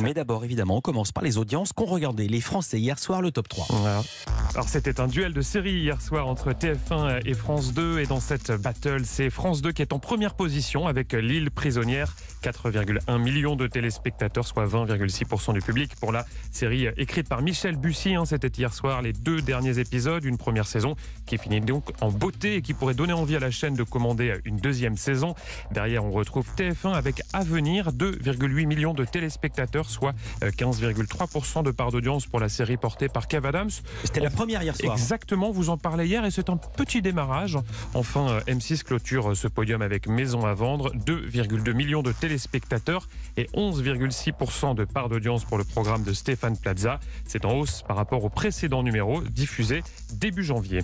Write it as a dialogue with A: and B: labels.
A: Mais d'abord, évidemment, on commence par les audiences qu'ont regardé les Français hier soir, le top 3.
B: Voilà. Alors c'était un duel de série hier soir entre TF1 et France 2 et dans cette battle c'est France 2 qui est en première position avec L'île prisonnière, 4,1 millions de téléspectateurs soit 20,6% du public pour la série écrite par Michel Bussy. Hein, C'était hier soir les deux derniers épisodes, une première saison qui finit donc en beauté et qui pourrait donner envie à la chaîne de commander une deuxième saison. Derrière on retrouve TF1 avec Avenir, 2,8 millions de téléspectateurs soit 15,3% de part d'audience pour la série portée par Kev Adams.
A: C'était la première hier soir.
B: Exactement, vous en parlez hier et c'est un petit démarrage. Enfin, euh, M6 clôture ce podium avec Maison à vendre, 2,2 millions de téléspectateurs et 11,6% de part d'audience pour le programme de Stéphane Plaza. C'est en hausse par rapport au précédent numéro diffusé début janvier.